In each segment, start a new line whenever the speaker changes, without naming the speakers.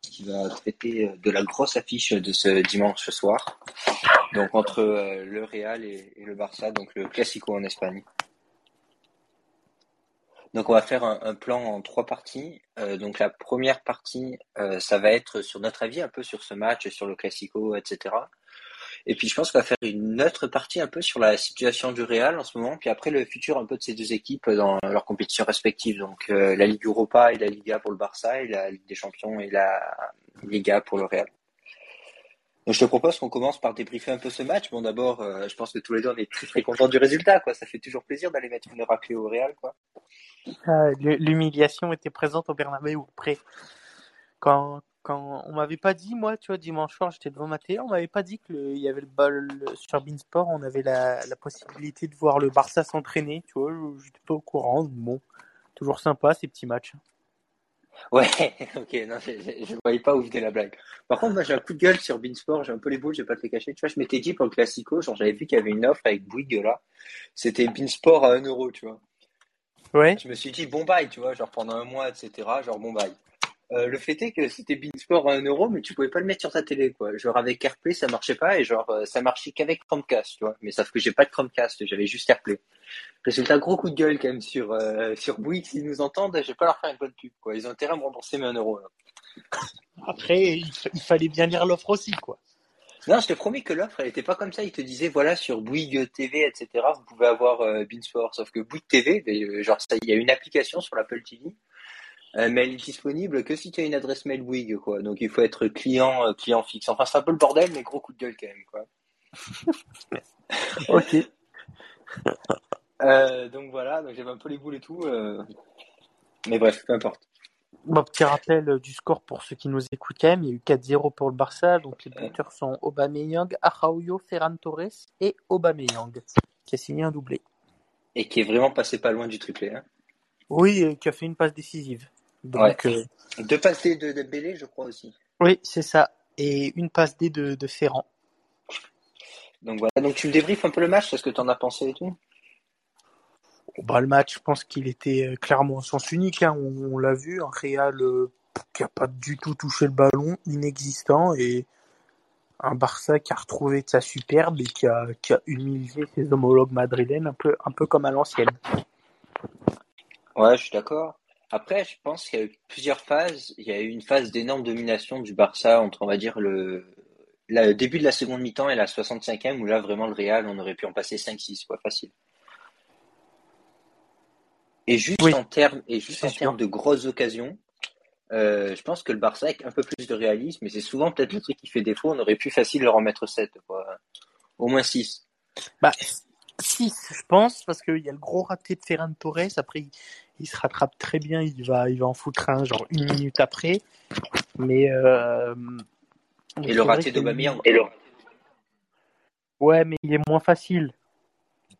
qui va traiter de la grosse affiche de ce dimanche soir. Donc entre le Real et, le Barça, donc le Classico en Espagne. Donc on va faire un, plan en trois parties. donc la première partie, ça va être sur notre avis un peu sur ce match, sur le Classico, etc. Et puis je pense qu'on va faire une autre partie un peu sur la situation du Real en ce moment, puis après le futur un peu de ces deux équipes dans leurs compétitions respectives. Donc euh, la Ligue Europa et la Liga pour le Barça et la Ligue des Champions et la Liga pour le Real. Donc je te propose qu'on commence par débriefer un peu ce match. Bon d'abord, euh, je pense que tous les deux on est très très contents du résultat. Quoi. Ça fait toujours plaisir d'aller mettre une raclée au Real. Quoi.
Ah, l'humiliation était présente au Bernabeu près. Quand, quand on m'avait pas dit, moi, tu vois, dimanche soir, j'étais devant ma télé, on m'avait pas dit qu'il y avait le bol sur Beansport, on avait la, possibilité de voir le Barça s'entraîner, tu vois, j'étais pas au courant, bon, toujours sympa ces petits matchs.
Ouais, ok, non, je, ne voyais pas où venait la blague. Par contre, moi, j'ai un coup de gueule sur Beansport, j'ai un peu les boules, je vais pas te les cacher. Tu vois, je m'étais dit pour le Classico, genre, j'avais vu qu'il y avait une offre avec Bouygues là. C'était Beansport à 1 euro, tu vois.
Ouais.
Je me suis dit, bon bail, tu vois, genre pendant un mois, etc., genre bon bail. Euh, le fait est que c'était Beansport à 1 euro, mais tu pouvais pas le mettre sur ta télé, quoi. Genre avec AirPlay, ça marchait pas, et genre euh, ça marchait qu'avec Chromecast, tu vois. Mais sauf que j'ai pas de Chromecast, j'avais juste AirPlay. Résultat, gros coup de gueule quand même sur euh, sur Bouygues, s'ils nous entendent, je vais pas leur faire une bonne pub, quoi. Ils ont intérêt à me rembourser mes 1 euro.
Après, il, fallait bien lire l'offre aussi, quoi.
Non, je te promets que l'offre, elle était pas comme ça. Ils te disaient, voilà, sur Bouygues TV, etc., vous pouvez avoir euh, Beansport. Sauf que Bouygues TV, ben, genre, ça, il y a une application sur l'Apple TV euh, mais elle est disponible que si tu as une adresse mail Bouygues, quoi. Donc il faut être client, euh, client fixe. Enfin, c'est un peu le bordel, mais gros coup de gueule quand même, quoi.
ok.
Euh, donc voilà, donc j'avais un peu les boules et tout. Mais bref, peu importe.
Bon, petit rappel du score pour ceux qui nous écoutent quand même. Il y a eu 4-0 pour le Barça. Donc les buteurs sont Aubameyang, Araujo, Ferran Torres et Aubameyang, qui a signé un doublé.
Et qui est vraiment passé pas loin du triplé. Hein.
Oui, qui a fait une passe décisive. Donc, euh,
Deux passes D de Dembélé, je crois aussi.
Oui, c'est ça. Et une passe D de, de Ferrand.
Donc voilà, donc tu me débriefes un peu le match, ce que tu en as pensé et tout?
Bah, Le match, je pense qu'il était euh, clairement en sens unique. Hein. On, l'a vu, un Real euh, qui n'a pas du tout touché le ballon, inexistant, et un Barça qui a retrouvé de sa superbe et qui a, qui a humilié ses homologues madrilènes un peu, un peu comme à l'ancienne.
Ouais, je suis d'accord. Après, je pense qu'il y a eu plusieurs phases. Il y a eu une phase d'énorme domination du Barça entre, on va dire, le, début de la seconde mi-temps et la 65e, où là, vraiment, le Real, on aurait pu en passer 5-6, quoi, facile. Et juste en termes, et juste en termes de grosses occasions, euh, je pense que le Barça avec un peu plus de réalisme, mais c'est souvent peut-être le truc qui fait défaut, on aurait pu facile leur en mettre 7, quoi. Au moins 6.
Bah, 6, je pense, parce qu'il y a le gros raté de Ferran Torres. Après, il se rattrape très bien, il va, il va en foutre un genre une minute après. Mais euh,
et le raté d'Aubameyang.
Ouais, mais il est moins facile.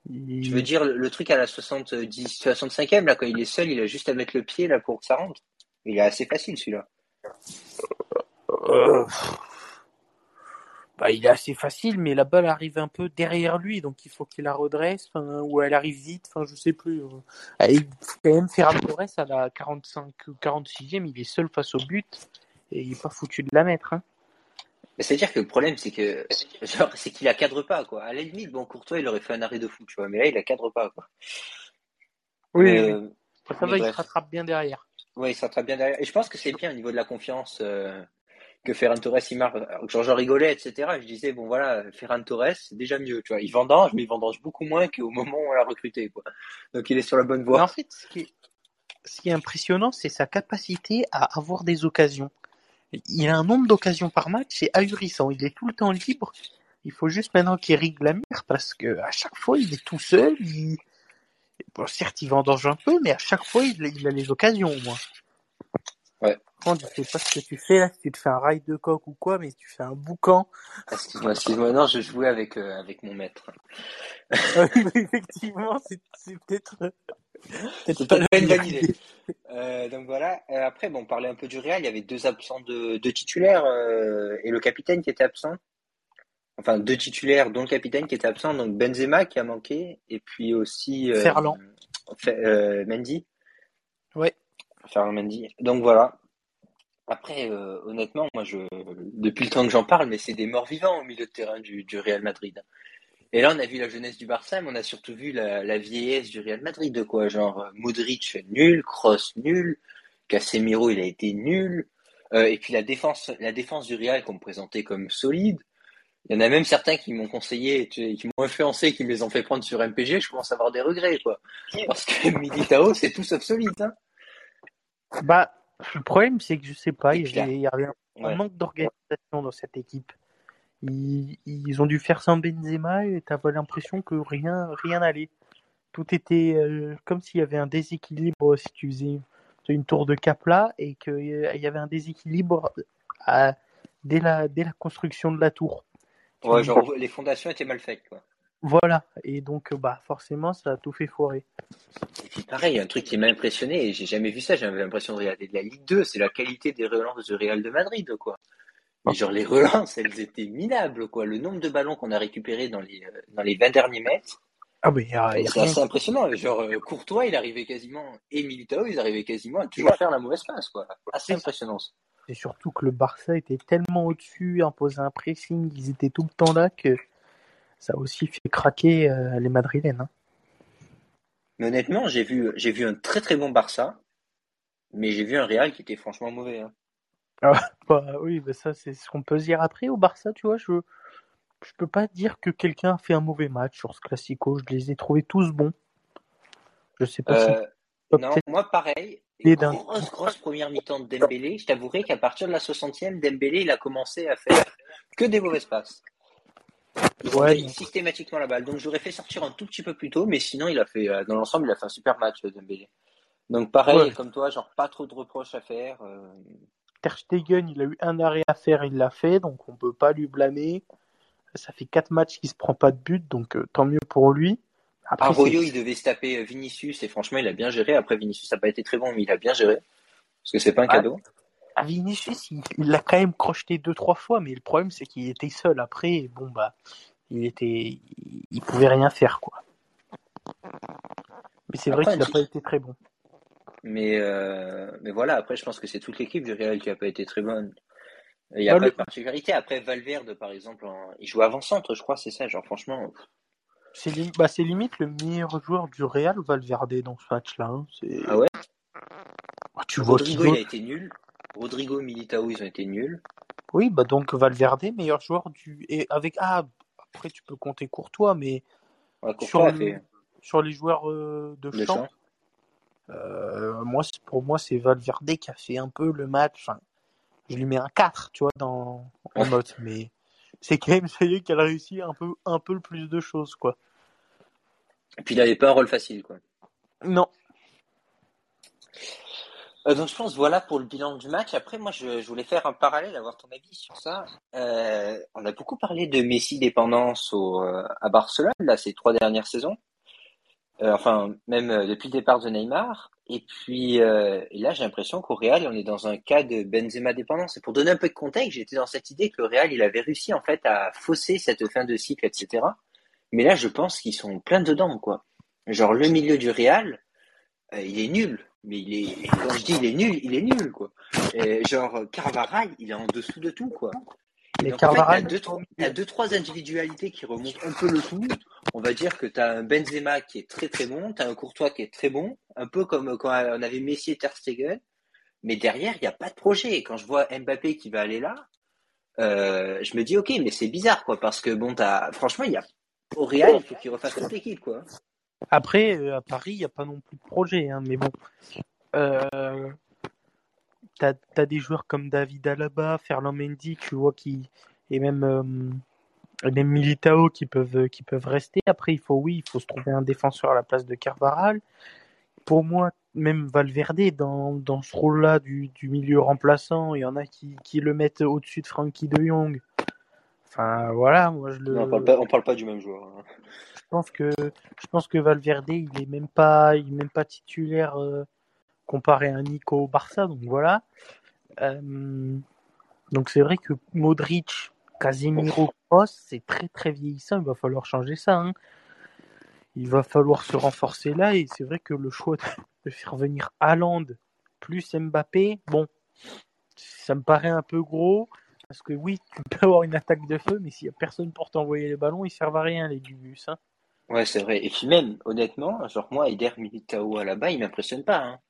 Je veux dire le, truc à la 70, 65e là quand il est seul, il a juste à mettre le pied là pour que ça rentre? Il est assez facile celui-là.
Euh, bah, il est assez facile, mais la balle arrive un peu derrière lui, donc il faut qu'il la redresse, ou elle arrive vite, enfin, je sais plus. Euh. Il faut quand même faire Torres à la 45 46e, il est seul face au but, et il est pas foutu de la mettre. Hein.
C'est-à-dire que le problème, c'est que, genre, c'est qu'il la cadre pas, quoi. À la limite, bon, Courtois, il aurait fait un arrêt de fou, tu vois, mais là, il la cadre pas, quoi.
Oui, euh, ça va, il se rattrape bien derrière.
Oui, il se rattrape bien derrière. Et je pense que c'est bien au niveau de la confiance. Euh, que Ferran Torres il marque. Genre, je rigolais, etc. Je disais, bon voilà, Ferran Torres, c'est déjà mieux, tu vois. Il vendange, mais il vendange beaucoup moins qu'au moment où on l'a recruté, quoi. Donc il est sur la bonne voie.
en fait, ce qui est, ce qui est impressionnant, c'est sa capacité à avoir des occasions. Il a un nombre d'occasions par match, c'est ahurissant. Il est tout le temps libre. Il faut juste maintenant qu'il règle la mer parce que à chaque fois, il est tout seul. Bon, certes, il vendange un peu, mais à chaque fois, il, il a les occasions, au moins.
Ouais.
Je sais pas ce que tu fais là, si tu te fais un rail de coq ou quoi, mais tu fais un boucan.
Excuse-moi, excuse-moi, non, je jouais avec, euh, avec mon maître.
effectivement, c'est, peut-être.
C'est pas une bonne idée. Euh, donc voilà. Euh, après, bon, on parlait un peu du Real. Il y avait deux absents de, deux titulaires et le capitaine qui était absent. Enfin, deux titulaires, dont le capitaine qui était absent. Donc Benzema qui a manqué et puis aussi.
Ferland.
Mendy.
Ouais.
Ferland Mendy. Donc voilà. Après, euh, honnêtement, moi, je, depuis le temps que j'en parle, mais c'est des morts vivants au milieu de terrain du, du Real Madrid. Et là, on a vu la jeunesse du Barça, mais on a surtout vu la, la vieillesse du Real Madrid, de quoi, genre euh, Modric nul, Kroos nul, Casemiro il a été nul, euh, et puis la défense, la défense du Real qu'on me présentait comme solide. Il y en a même certains qui m'ont conseillé, qui m'ont influencé, qui me les ont fait prendre sur MPG. Je commence à avoir des regrets, quoi. Parce que Militao, c'est tout sauf solide. Hein.
Bah, le problème, c'est que je sais pas, il y, a-
là-
un
Ouais.
manque d'organisation dans cette équipe. Ils, ils ont dû faire sans Benzema et t'avais l'impression que rien rien n'allait. Tout était euh, comme s'il y avait un déséquilibre si tu faisais une tour de Capla et qu'il y avait un déséquilibre à- dès, la, dès la construction de la tour.
Ouais, genre, les fondations étaient mal faites, quoi.
Voilà, et donc euh, bah forcément ça a tout fait foirer.
Et puis pareil, un truc qui m'a impressionné, et j'ai jamais vu ça, j'avais l'impression de regarder de la Ligue 2, c'est la qualité des relances du Real de Madrid, quoi. Mais genre les relances, elles étaient minables, quoi. Le nombre de ballons qu'on a récupérés dans les, euh, dans les 20 derniers mètres,
Ah
c'est assez impressionnant. Genre euh, Courtois, il arrivait quasiment, et Militao, ils arrivaient quasiment à toujours faire la mauvaise passe, quoi. Assez impressionnant.
C'est surtout que le Barça était tellement au-dessus, imposait un pressing, ils étaient tout le temps là que ça a aussi fait craquer euh, les Madrilènes. hein.
Mais honnêtement, j'ai vu, j'ai vu un très très bon Barça, mais j'ai vu un Real qui était franchement mauvais. hein.
Bah oui, bah ça c'est ce qu'on peut se dire après au Barça, tu vois, je je peux pas dire que quelqu'un a fait un mauvais match sur ce Classico, je les ai trouvés tous bons. Je sais pas si
Euh, non, moi pareil.
Et d'un-
Grosse, grosse première mi-temps de Dembélé. Je t'avouerai qu'à partir de la 60e, Dembélé, il a commencé à faire que des mauvaises passes. Il
Ouais, mais-
systématiquement la balle. Donc j'aurais fait sortir un tout petit peu plus tôt, mais sinon il a fait, euh, dans l'ensemble, il a fait un super match, euh, Dembélé. Donc pareil,
Ouais.
comme toi, genre pas trop de reproches à faire. euh,
Ter Stegen, il a eu un arrêt à faire, il l'a fait, donc on peut pas lui blâmer. Ça fait quatre matchs qu'il se prend pas de but, donc euh, tant mieux pour lui. Après,
Arroyo, il devait se taper Vinicius et franchement, il a bien géré. Après, Vinicius n'a pas été très bon, mais il a bien géré. Parce que c'est pas un
Ah.
cadeau.
Ah, Vinicius, il l'a quand même crocheté deux trois fois, mais le problème c'est qu'il était seul après. et Bon bah, il était, il, pouvait rien faire quoi. Mais c'est vrai qu'il n'a pas été très bon.
Mais, euh, mais voilà, après, je pense que c'est toute l'équipe du Real qui a pas été très bonne. Il n'y a
Bah,
pas
le-
de particularité. Après, Valverde, par exemple, en- il joue avant-centre, je crois, c'est ça. Genre, franchement,
C'est li- bah, c'est limite le meilleur joueur du Real, Valverde dans ce match-là. hein.
Ah ouais?
Ah, tu vois
Rodrigo, il a été nul. Rodrigo, Militao, ils ont été nuls.
Oui, bah donc Valverde, meilleur joueur du. Et avec ah après tu peux compter Courtois, mais
Ouais, Courtois
sur,
a
le-
fait
sur les joueurs euh, de
le
champ,
champ.
Euh, moi, pour moi, c'est Valverde qui a fait un peu le match. Enfin, je lui mets un 4, tu vois, dans, en
Ouais.
note, mais c'est quand même celui qui a réussi un peu, un peu le plus de choses, quoi.
Et puis, il n'avait pas un rôle facile, quoi.
Non,
Euh, donc, je pense, voilà pour le bilan du match. Après, moi, je, voulais faire un parallèle, avoir ton avis sur ça. Euh, on a beaucoup parlé de Messi dépendance au, euh, à Barcelone, là, ces trois dernières saisons. Enfin, même depuis le départ de Neymar. Et puis, et là, j'ai l'impression qu'au Real, on est dans un cas de Benzema dépendance. Et pour donner un peu de contexte, j'étais dans cette idée que le Real, il avait réussi, en fait, à fausser cette fin de cycle, etc. Mais là, je pense qu'ils sont plein dedans, quoi. Genre, le milieu du Real, il est nul. Mais il est, quand je dis il est nul, il est nul, quoi. Et genre, Carvajal, il est en dessous de tout, quoi. Et en fait,
Carvajal,
t'as deux, trois, t'as deux, trois individualités qui remontent un peu le tout. On va dire que t'as un Benzema qui est très très bon, t'as un Courtois qui est très bon, un peu comme quand on avait Messi et Ter Stegen. Mais derrière, il n'y a pas de projet. Et quand je vois Mbappé qui va aller là, euh, je me dis, ok, mais c'est bizarre, quoi, parce que bon, t'as, franchement, il y a, au Real, il faut qu'il refasse toute l'équipe, quoi.
Après, euh, à Paris, il n'y a pas non plus de projet, hein, mais bon. Euh, t'as, t'as des joueurs comme David Alaba, Ferland Mendy, tu vois, qui, et même, euh, Militao qui peuvent, qui peuvent rester. Après, il faut, oui, il faut se trouver un défenseur à la place de Carvaral. Pour moi, même Valverde, dans, ce rôle-là du, du milieu remplaçant, il y en a qui, qui le mettent au-dessus de Frankie de Jong. Enfin, voilà, moi je le.
Non, on parle pas, on parle pas du même joueur. hein.
Je pense que je pense que Valverde il est même pas il est même pas titulaire euh, comparé à Nico au Barça donc voilà Euh, donc c'est vrai que Modric Casemiro Kroos c'est très très vieillissant il va falloir changer ça hein. il va falloir se renforcer là et c'est vrai que le choix de, de faire venir Haaland plus Mbappé bon ça me paraît un peu gros. Parce que oui, tu peux avoir une attaque de feu, mais s'il n'y a personne pour t'envoyer les ballons, ils servent à rien, les Gugus. Hein.
Ouais, c'est vrai. Et puis même, honnêtement, genre moi, Eder Militao là-bas, il m'impressionne pas. Hein.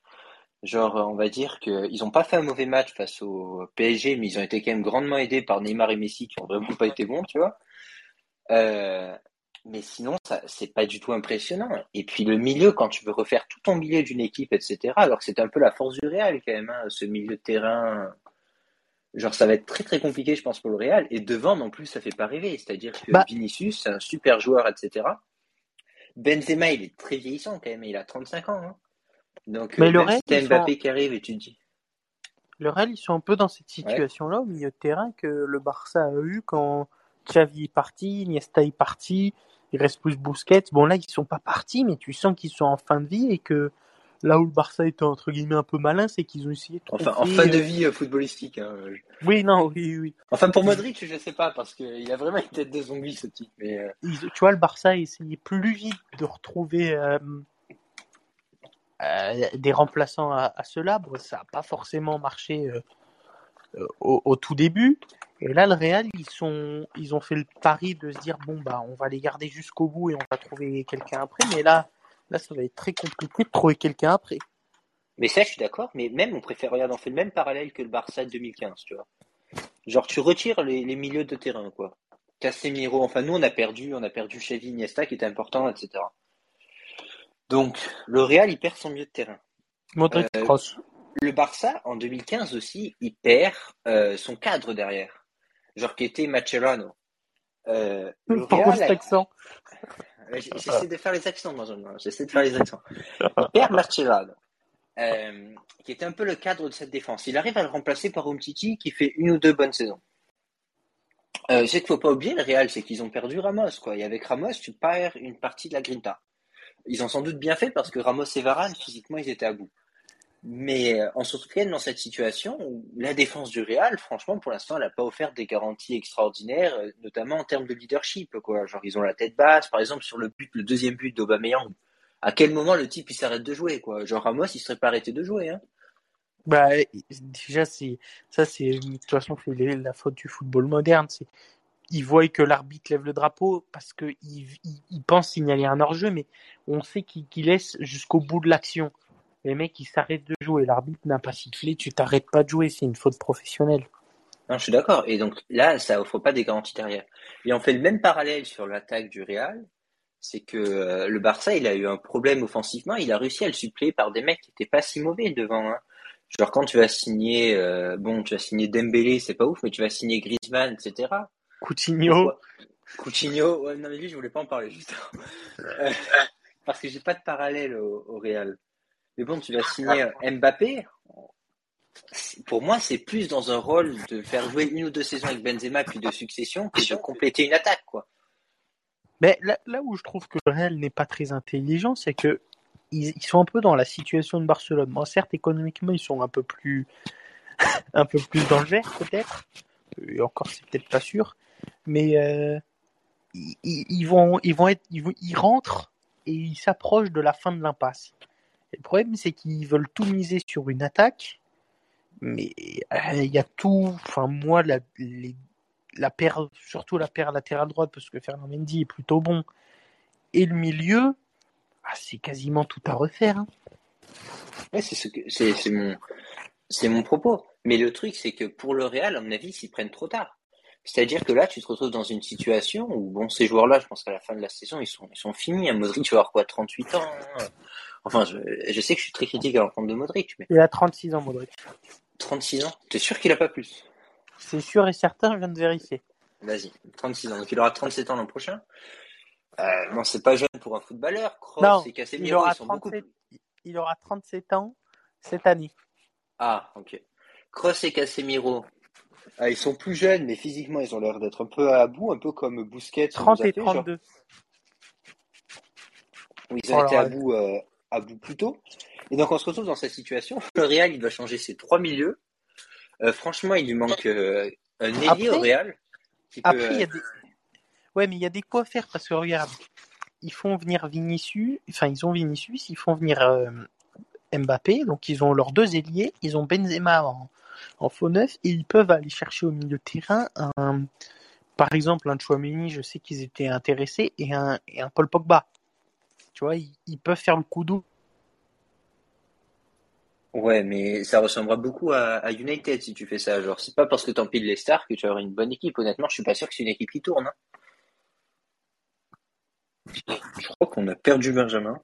Genre, on va dire qu'ils n'ont pas fait un mauvais match face au PSG, mais ils ont été quand même grandement aidés par Neymar et Messi qui ont vraiment pas été bons, tu vois. Euh, mais sinon, ça, c'est pas du tout impressionnant. Et puis le milieu, quand tu veux refaire tout ton milieu d'une équipe, etc., alors que c'est un peu la force du Real quand même, hein, ce milieu de terrain. Genre, ça va être très très compliqué, je pense, pour le Real. Et devant, non plus, ça fait pas rêver. C'est-à-dire que
Bah.
Vinicius, c'est un super joueur, etc. Benzema, il est très vieillissant quand même, il a 35 ans. hein. Donc,
Mais
euh,
le
si
ils
Mbappé
sont-
qui arrive et tu te dis.
Le Real, ils sont un peu dans cette situation-là au milieu de terrain que le Barça a eu quand Xavi est parti, Iniesta est parti, il reste plus Busquets. Bon là, ils sont pas partis, mais tu sens qu'ils sont en fin de vie et que là où le Barça était entre guillemets un peu malin, c'est qu'ils ont essayé de trouver...
Enfin, en fin de vie euh, footballistique. hein.
Oui, non, oui, oui.
Enfin, pour Modric, je sais pas, parce qu'il a vraiment une tête de zombie, ce type. Mais, euh,
Ils- tu vois, le Barça a essayé plus vite de retrouver euh, euh, des remplaçants à, à ce labre. Ça n'a pas forcément marché euh, euh, au, au tout début. Et là, le Real, ils, sont, ils ont fait le pari de se dire bon, bah, on va les garder jusqu'au bout et on va trouver quelqu'un après. Mais là, là, ça va être très compliqué de trouver quelqu'un après.
mais ça, je suis d'accord. Mais même, on préfère, regarde, on fait le même parallèle que le Barça de 2015, tu vois. Genre, tu retires les, les milieux de terrain, quoi. Casemiro, enfin, nous, on a perdu, on a perdu Xavi, Iniesta, qui était important, etc. Donc, le Real, il perd son milieu de terrain.
Modric
Euh. Le Barça, en 2015 aussi, il perd euh, son cadre derrière. Genre, qui était Mascherano. Euh, le Real, J'essaie de faire les accents, moi. J'essaie de faire les accents. Marcellano, euh, qui était un peu le cadre de cette défense. Il arrive à le remplacer par Umtiti, qui fait une ou deux bonnes saisons. Euh, ce qu'il faut pas oublier, le Real, c'est qu'ils ont perdu Ramos, quoi. Et avec Ramos, tu perds une partie de la grinta. Ils ont sans doute bien fait parce que Ramos et Varane, physiquement, ils étaient à bout. Mais euh, on se retrouve dans cette situation où la défense du Real, franchement, pour l'instant, elle n'a pas offert des garanties extraordinaires, euh, notamment en termes de leadership. Quoi. Genre, ils ont la tête basse, par exemple, sur le but, le deuxième but d'Aubameyang. À quel moment le type il s'arrête de jouer quoi? Genre Ramos, il serait pas arrêté de jouer. Hein
Bah, déjà, c'est ça, c'est de toute façon la faute du football moderne. Ils voient que l'arbitre lève le drapeau parce que il, il, il pense signaler un hors-jeu, mais on sait qu'il laisse jusqu'au bout de l'action. Les mecs, ils s'arrêtent de jouer. L'arbitre n'a pas sifflé, tu t'arrêtes pas de jouer, c'est une faute professionnelle.
Non, je suis d'accord. Et donc là, ça offre pas des garanties derrière. Et on fait le même parallèle sur l'attaque du Real. C'est que euh, le Barça, il a eu un problème offensivement. Il a réussi à le suppléer par des mecs qui étaient pas si mauvais devant. Hein. Genre quand tu vas signer, euh, bon, tu vas signer Dembélé, c'est pas ouf, mais tu vas signer Griezmann, etc.
Coutinho.
Coutinho, ouais, non mais lui, je voulais pas en parler juste. Euh, parce que j'ai pas de parallèle au, au Real. Mais bon, tu vas signer euh, Mbappé. Pour moi, c'est plus dans un rôle de faire jouer une ou deux saisons avec Benzema puis de succession que de compléter une attaque, quoi.
Mais là, où je trouve que le Real n'est pas très intelligent, c'est que ils, sont un peu dans la situation de Barcelone. Certes, économiquement, ils sont un peu plus, un peu plus dans peut-être. Et encore, c'est peut-être pas sûr. Mais euh, ils, vont, ils vont être, ils rentrent et ils s'approchent de la fin de l'impasse. Le problème, c'est qu'ils veulent tout miser sur une attaque, mais euh, il y a tout. Enfin, moi, la, surtout la paire latérale droite, parce que Fernand Mendy est plutôt bon, et le milieu, ah, c'est quasiment tout à refaire. Hein.
C'est mon, mon propos. Mais le truc, c'est que pour le Real, à mon avis, ils s'y prennent trop tard. C'est-à-dire que là, tu te retrouves dans une situation où, bon, ces joueurs-là, je pense qu'à la fin de la saison, ils sont, ils sont finis. Modric, tu vas avoir quoi, 38 ans hein Enfin, je, je, sais que je suis très critique à l'encontre de Modric, mais.
Il a 36 ans, Modric.
36 ans T'es sûr qu'il a pas plus?
C'est sûr et certain, je viens de vérifier.
Vas-y, 36 ans. Donc il aura 37 ans l'an prochain. Euh, bon, c'est pas jeune pour un footballeur. Kroos
non,
et Casemiro,
il
ils sont
37,
beaucoup.
Il aura 37 ans cette année.
Ah, ok. Kroos et Casemiro, ah, ils sont plus jeunes, mais physiquement, ils ont l'air d'être un peu à bout, un peu comme Busquets.
30 et 32.
Genre... Oui, ils ont oh été à bout, euh, à bout plus tôt. Et donc, on se retrouve dans cette situation. Le Real, il doit changer ses trois milieux. Euh, franchement, il lui manque euh, un ailier au Real.
Après, il y a des. Ouais, mais il y a des quoi faire parce que regarde, ils font venir Vinicius, enfin, ils ont Vinicius, ils font venir Mbappé, donc ils ont leurs deux ailiers, ils ont Benzema en, en faux neuf et ils peuvent aller chercher au milieu de terrain un, par exemple, un Chouameni, je sais qu'ils étaient intéressés et un, et Paul Pogba. Tu vois, ils, peuvent faire le coup doux.
Ouais, mais ça ressemblera beaucoup à, United si tu fais ça. Genre, c'est pas parce que t'empiles les stars que tu avoir une bonne équipe. Honnêtement, je suis pas sûr que c'est une équipe qui tourne. hein. Je crois qu'on a perdu Benjamin.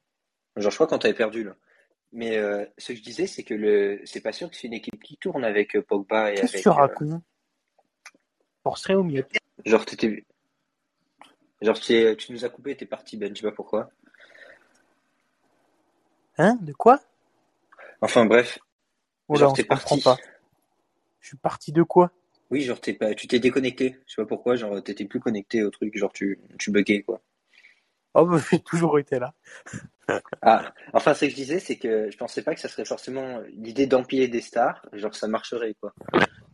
Genre, je crois qu'on t'avait perdu là. Mais euh, ce que je disais, c'est que le, c'est pas sûr que c'est une équipe qui tourne avec euh, Pogba et
Qu'est-ce que
avec.
tu
euh,
racontes? Forcerait au terrain.
genre, t'étais, genre, t'es- tu nous as coupé, t'es parti, Ben. Je sais pas pourquoi.
Hein? De quoi?
Enfin bref,
Oh là,
genre
on
t'es parti.
pas. Je suis parti de quoi?
Oui, genre t'es pas, tu t'es déconnecté. Je sais pas pourquoi. Genre, t'étais plus connecté au truc. Genre, tu, tu buguais quoi.
Oh, bah, j'ai toujours été là.
Ah, enfin, ce que je disais, c'est que je pensais pas que ça serait forcément l'idée d'empiler des stars, genre ça marcherait, quoi.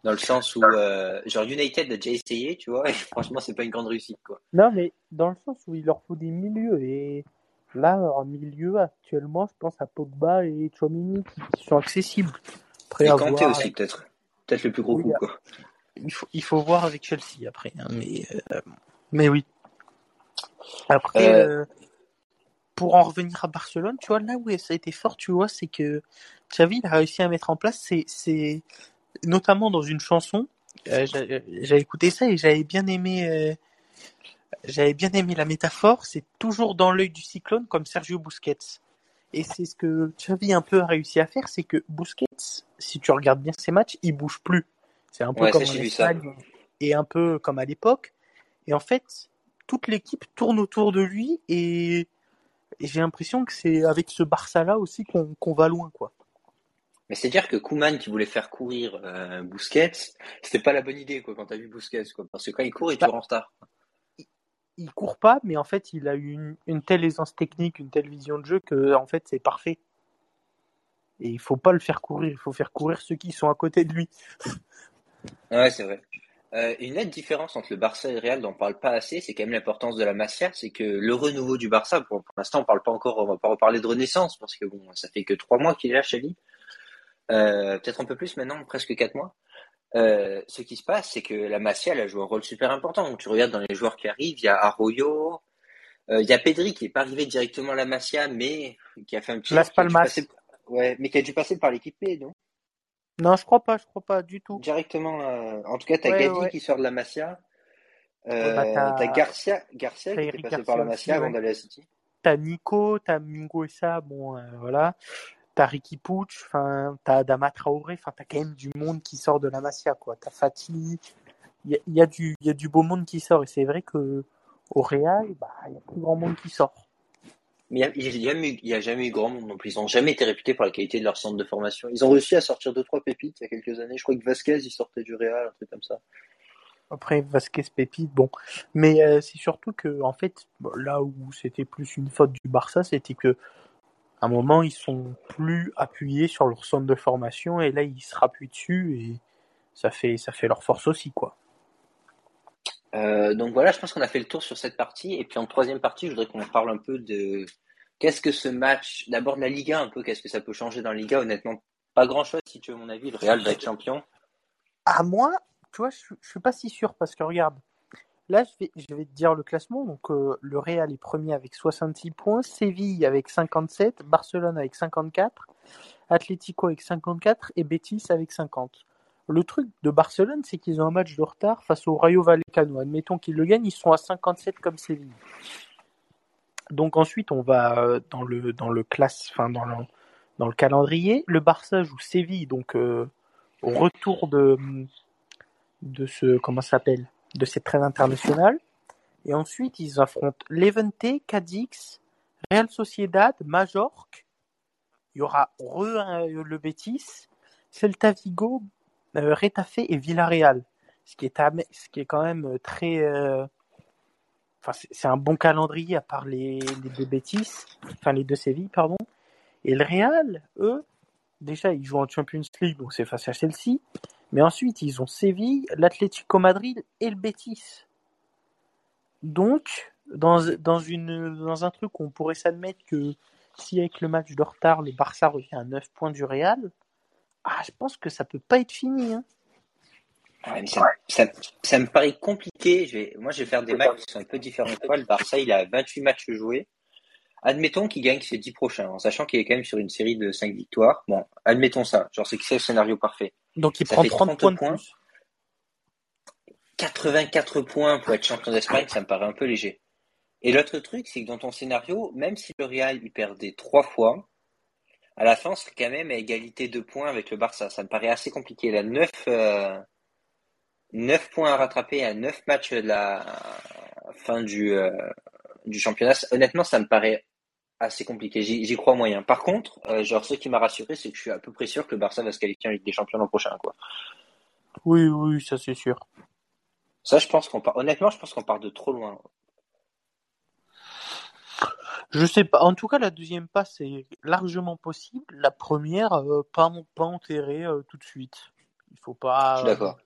Dans le sens où, euh, genre United a déjà essayé, tu vois, et franchement, c'est pas une grande réussite, quoi.
Non, mais dans le sens où il leur faut des milieux. Et là, en milieu, actuellement, je pense à Pogba et Chouamini qui sont accessibles. Après,
Et
à
Kanté
voir.
aussi, peut-être. Peut-être le plus gros
Oui,
coup, quoi.
Il faut, il faut voir avec Chelsea après. hein, mais, euh, mais oui. Après,
Euh,
euh, pour en revenir à Barcelone, tu vois, là où ça a été fort, tu vois, c'est que Xavi a réussi à mettre en place, c'est, notamment dans une chanson. euh, j'a- j'avais écouté ça et j'avais bien aimé, j'avais bien aimé la métaphore. C'est toujours dans l'œil du cyclone comme Sergio Busquets. Et c'est ce que Xavi un peu a réussi à faire, c'est que Busquets, si tu regardes bien ses matchs, il bouge plus. C'est un peu
Ouais,
comme en
j'ai.
Espagne et un peu comme à l'époque. Et en fait, toute l'équipe tourne autour de lui et, et j'ai l'impression que c'est avec ce Barça-là aussi qu'on va loin, quoi.
Mais c'est dire que Koeman qui voulait faire courir euh, Busquets, c'était pas la bonne idée, quoi, quand t'as vu Busquets, quoi. Parce que quand il court, il est
Bah,
toujours en retard.
il court pas, mais en fait, il a une, une telle aisance technique, une telle vision de jeu que, en fait, c'est parfait. Et il faut pas le faire courir, il faut faire courir ceux qui sont à côté de lui.
Ouais, c'est vrai. Euh, une nette différence entre le Barça et le Real dont on parle pas assez, c'est quand même l'importance de la Masia, c'est que le renouveau du Barça, pour, pour l'instant on parle pas encore, on va pas reparler de renaissance, parce que bon, ça fait que trois mois qu'il est là, Xavi. Euh, peut-être un peu plus maintenant, presque quatre mois. Euh, ce qui se passe, c'est que la Masia, elle a joué un rôle super important. Donc, tu regardes dans les joueurs qui arrivent, il y a Arroyo, euh, il y a Pedri qui est pas arrivé directement à la Masia, mais qui a fait un petit
Las Palmas.
passer, ouais, mais qui a dû passer par l'équipe B, non?
Non, je crois pas, je crois pas du tout.
Directement, euh, en tout cas, t'as
Ouais, ouais.
qui sort de la Masia.
Ouais, bah,
Euh,
t'as-
t'as Garcia, Garcia
t'as
qui
Eric
passé
Garcia
par la
aussi,
Masia avant d'aller à City.
T'as Nico, t'as Mingo et ça, bon, euh, voilà. T'as Ricky Puig, enfin, t'as Adama Traoré, enfin, t'as quand même du monde qui sort de la Masia, quoi. T'as Fati, il y a, il y a du, il y a du beau monde qui sort, et c'est vrai que au Real, bah, il y a plus grand monde qui sort.
Mais il y a, jamais eu- grand monde non plus. Ils ont jamais été réputés pour la qualité de leur centre de formation. Ils ont réussi à sortir deux, trois pépites il y a quelques années. Je crois que Vasquez, il sortait du Real, un truc comme ça.
Après, Vasquez, Pépite, bon. Mais euh, c'est surtout que, en fait, là où c'était plus une faute du Barça, c'était que, à un moment, ils sont plus appuyés sur leur centre de formation, et là, ils se rappuient dessus, et ça fait, ça fait leur force aussi, quoi.
Euh, donc voilà, je pense qu'on a fait le tour sur cette partie. Et puis en troisième partie, je voudrais qu'on parle un peu de qu'est-ce que ce match, d'abord la Liga, un peu, qu'est-ce que ça peut changer dans la Liga. Honnêtement, pas grand-chose si tu veux mon avis. Le Real va être champion.
À moi, tu vois, je, suis- pas si sûr, parce que regarde, là, je vais, je vais te dire le classement. Donc, euh, le Real est premier avec 66 points, Séville avec 57, Barcelone avec 54, Atlético avec 54 et Betis avec 50. Le truc de Barcelone, c'est qu'ils ont un match de retard face au Rayo Vallecano. Admettons qu'ils le gagnent, ils sont à 57 comme Séville. Donc ensuite, on va euh, dans le dans dans le calendrier. Le Barça joue Séville, donc euh, au retour de de ce comment s'appelle de cette trêve internationale. Et ensuite, ils affrontent Levante, Cadix, Real Sociedad, Majorque. Il y aura euh, le Betis, Celta Vigo, Retafe et Villarreal. Ce qui est, ce qui est quand même euh, très. euh, Enfin, c'est un bon calendrier à part les, les deux Betis, enfin les deux Séville, pardon. Et le Real, eux, déjà, ils jouent en Champions League, donc c'est face à Chelsea. Mais ensuite, ils ont Séville, l'Atlético Madrid et le Betis. Donc, dans, dans, une, dans un truc où on pourrait s'admettre que si avec le match de retard, le Barça revient à 9 points du Real, ah, je pense que ça peut pas être fini. Hein.
Ça, ça, ça, me paraît compliqué. Je vais, moi, je vais faire des matchs qui sont un peu différents. Le Barça, il a 28 matchs joués. Admettons qu'il gagne ses 10 prochains, en sachant qu'il est quand même sur une série de 5 victoires. Bon, admettons ça. Genre, c'est que c'est le scénario parfait.
Donc, il prend 30, points, points.
84 points pour être champion d'Espagne, ça me paraît un peu léger. Et l'autre truc, c'est que dans ton scénario, même si le Real il perdait trois fois, à la fin, on serait quand même à égalité de points avec le Barça. Ça me paraît assez compliqué. Il a 9, euh, 9 points à rattraper à 9 matchs de la fin du, euh, du championnat. Honnêtement, ça me paraît assez compliqué. J'y crois moyen. Par contre, euh, genre, ce qui m'a rassuré, c'est que je suis à peu près sûr que le Barça va se qualifier en Ligue des Champions l'an prochain, quoi.
Oui, oui, ça c'est sûr.
Ça, je pense qu'on part. Honnêtement, je pense qu'on part de trop loin.
Je sais pas. En tout cas, la deuxième passe est largement possible. La première, euh, pas, pas enterrée euh, tout de suite. Il faut pas.
D'accord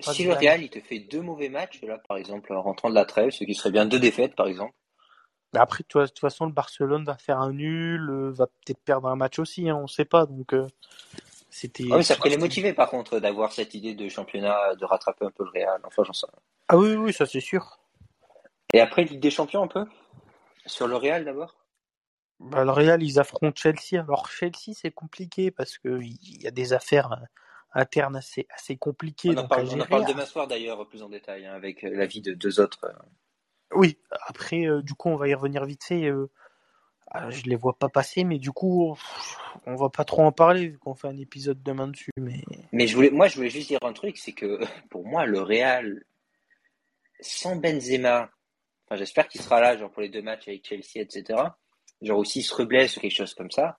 si le Real il te fait deux mauvais matchs, là, par exemple, en rentrant de la trêve, ce qui serait bien deux défaites, par exemple.
Après, de toute façon, le Barcelone va faire un nul, euh, va peut-être perdre un match aussi, hein, on ne sait pas. Donc, euh,
c'était. Ah oui, ça pourrait les motiver, par contre, d'avoir cette idée de championnat, de rattraper un peu le Real. Enfin, j'en sais.
Ah oui, oui, ça c'est sûr.
Et après, Ligue des Champions, un peu? Sur le Real d'abord?
Bah, Le Real, ils affrontent Chelsea. Alors, Chelsea, c'est compliqué parce qu'il y a des affaires interne assez, assez compliqué.
On en parle, on parle demain soir d'ailleurs plus en détail hein, avec euh, l'avis de deux autres. Euh.
Oui, après, euh, du coup, on va y revenir vite fait. Ah, je les vois pas passer, mais du coup, on va pas trop en parler vu qu'on fait un épisode demain dessus. Mais,
mais je voulais, moi, je voulais juste dire un truc, c'est que pour moi, le Real, sans Benzema, enfin, j'espère qu'il sera là, genre pour les deux matchs avec Chelsea, etc. Genre aussi, il se reblesse ou quelque chose comme ça.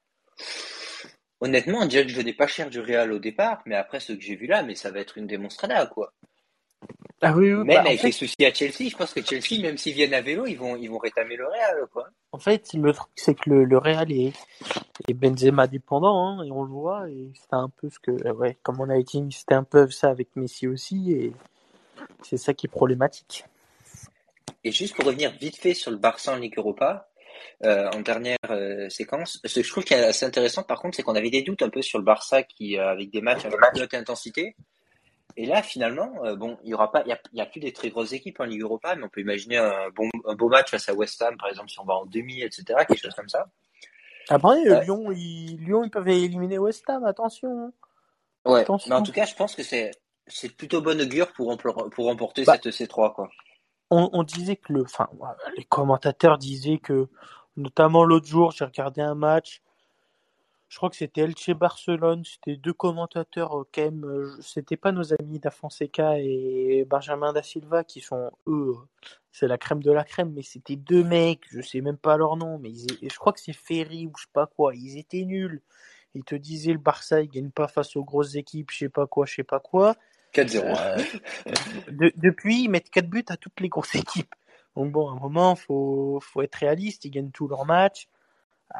Honnêtement, que je venais pas cher du Real au départ, mais après ce que j'ai vu là, mais ça va être une démonstrada, quoi.
Ah oui, oui
Même bah, avec les soucis à Chelsea, je pense que Chelsea, même s'ils viennent à vélo, ils vont, ils vont rétamer le Real, quoi.
En fait, le truc, c'est que le, Real est, est, Benzema dépendant, hein, et on le voit, et c'est un peu ce que, ouais, comme on a été, c'était un peu ça avec Messi aussi, et c'est ça qui est problématique.
Et juste pour revenir vite fait sur le Barça en Ligue Europa, euh, en dernière euh, séquence. Ce que je trouve qui est assez intéressant, par contre, c'est qu'on avait des doutes un peu sur le Barça qui, euh, avec des matchs avec de haute intensité. Et là, finalement, bon, il y aura pas, il y a, plus des très grosses équipes en Ligue Europa, mais on peut imaginer un, bon, un beau match face à West Ham, par exemple, si on va en demi, etc., quelque chose comme ça.
Après, Lyon, ils, Lyon, ils peuvent éliminer West Ham, attention.
Ouais, mais en tout cas, je pense que c'est, c'est plutôt bonne augure pour, pour remporter bah, cette C3, quoi.
On, disait que le, enfin, les commentateurs disaient que Notamment l'autre jour, j'ai regardé un match. Je crois que c'était Elche Barcelone. C'était deux commentateurs euh, quand même. Euh, c'était pas nos amis Da Fonseca et Benjamin Da Silva qui sont eux. C'est la crème de la crème, mais c'était deux mecs. Je sais même pas leur nom, mais je crois que c'est Ferry ou je sais pas quoi. Ils étaient nuls. Ils te disaient le Barça, il gagne pas face aux grosses équipes, je sais pas quoi, je sais pas quoi.
4-0.
Euh, depuis, ils mettent 4 buts à toutes les grosses équipes. Donc bon, à un moment, faut, faut être réaliste. Ils gagnent tous leurs matchs. Euh,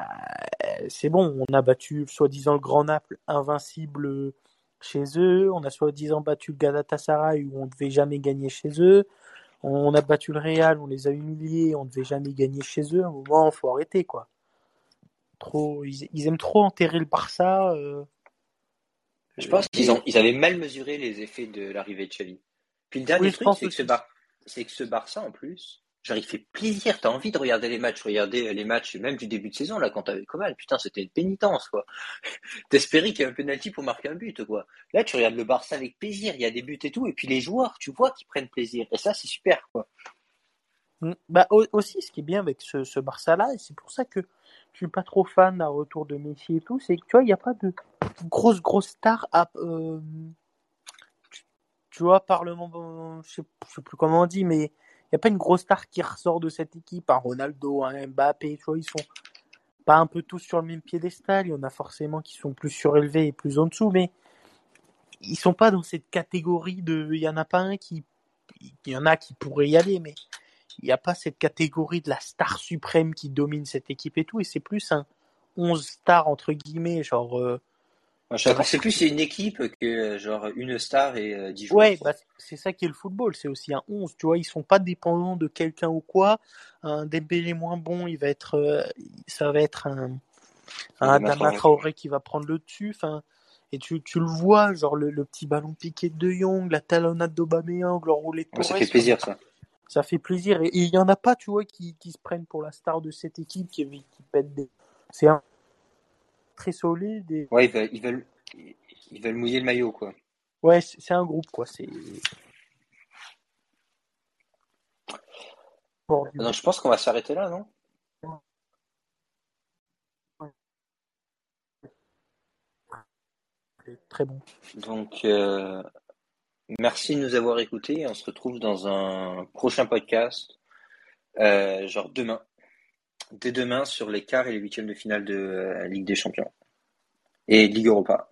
c'est bon, on a battu soi-disant le Grand Naples invincible chez eux. On a soi-disant battu le Galatasaray où on ne devait jamais gagner chez eux. On a battu le Real, on les a humiliés, on ne devait jamais gagner chez eux. À un moment, il faut arrêter quoi. Trop, ils, aiment trop enterrer le Barça. Euh.
Je pense qu'ils ont, ils avaient mal mesuré les effets de l'arrivée de Xavi. Puis le dernier truc, c'est que ce, Bar c'est que ce Barça, en plus, genre, il fait plaisir. T'as envie de regarder les matchs, regarder les matchs même du début de saison, là, quand t'avais Coman. Putain, c'était une pénitence, quoi. T'espérais qu'il y ait un penalty pour marquer un but, quoi. Là, tu regardes le Barça avec plaisir. Il y a des buts et tout. Et puis les joueurs, tu vois qu'ils prennent plaisir. Et ça, c'est super, quoi.
Mm. Bah, aussi, ce qui est bien avec ce, Barça-là, et c'est pour ça que je suis pas trop fan d'un retour de Messi et tout, c'est que tu vois, il n'y a pas de grosse, grosse star à, euh, tu vois, Parlement, je sais, sais plus comment on dit, mais il n'y a pas une grosse star qui ressort de cette équipe, un Ronaldo, un Mbappé, tu vois, ils sont pas un peu tous sur le même piédestal, il y en a forcément qui sont plus surélevés et plus en dessous, mais ils sont pas dans cette catégorie de, il y en a pas un qui, il y en a qui pourraient y aller, mais il n'y a pas cette catégorie de la star suprême qui domine cette équipe et tout, et c'est plus un 11 stars entre guillemets, genre euh,
c'est plus c'est une équipe que genre une star et euh, dix joueurs.
Ouais, bah, c'est ça qui est le football, c'est aussi un 11, tu vois, ils sont pas dépendants de quelqu'un ou quoi. Un Dembélé moins bon, il va être euh, ça va être un un Adama Traoré qui va prendre le dessus, enfin Et tu, tu le vois, genre le, le petit ballon piqué de Jong, la talonnade d'Aubameyang, le roulé de
Ouais, ça fait plaisir, ça.
Ça fait plaisir. Et il y en a pas, tu vois, qui, qui se prennent pour la star de cette équipe, qui, qui pète des. C'est un très solide. Et...
Ouais, ils veulent, ils veulent, ils veulent mouiller le maillot, quoi.
Ouais, c'est un groupe, quoi. C'est.
Donc, je pense qu'on va s'arrêter là, non?
très bon.
Donc, euh, merci de nous avoir écoutés. On se retrouve dans un prochain podcast, euh, genre demain. Dès demain sur les quarts et les huitièmes de finale de euh, Ligue des Champions et Ligue Europa.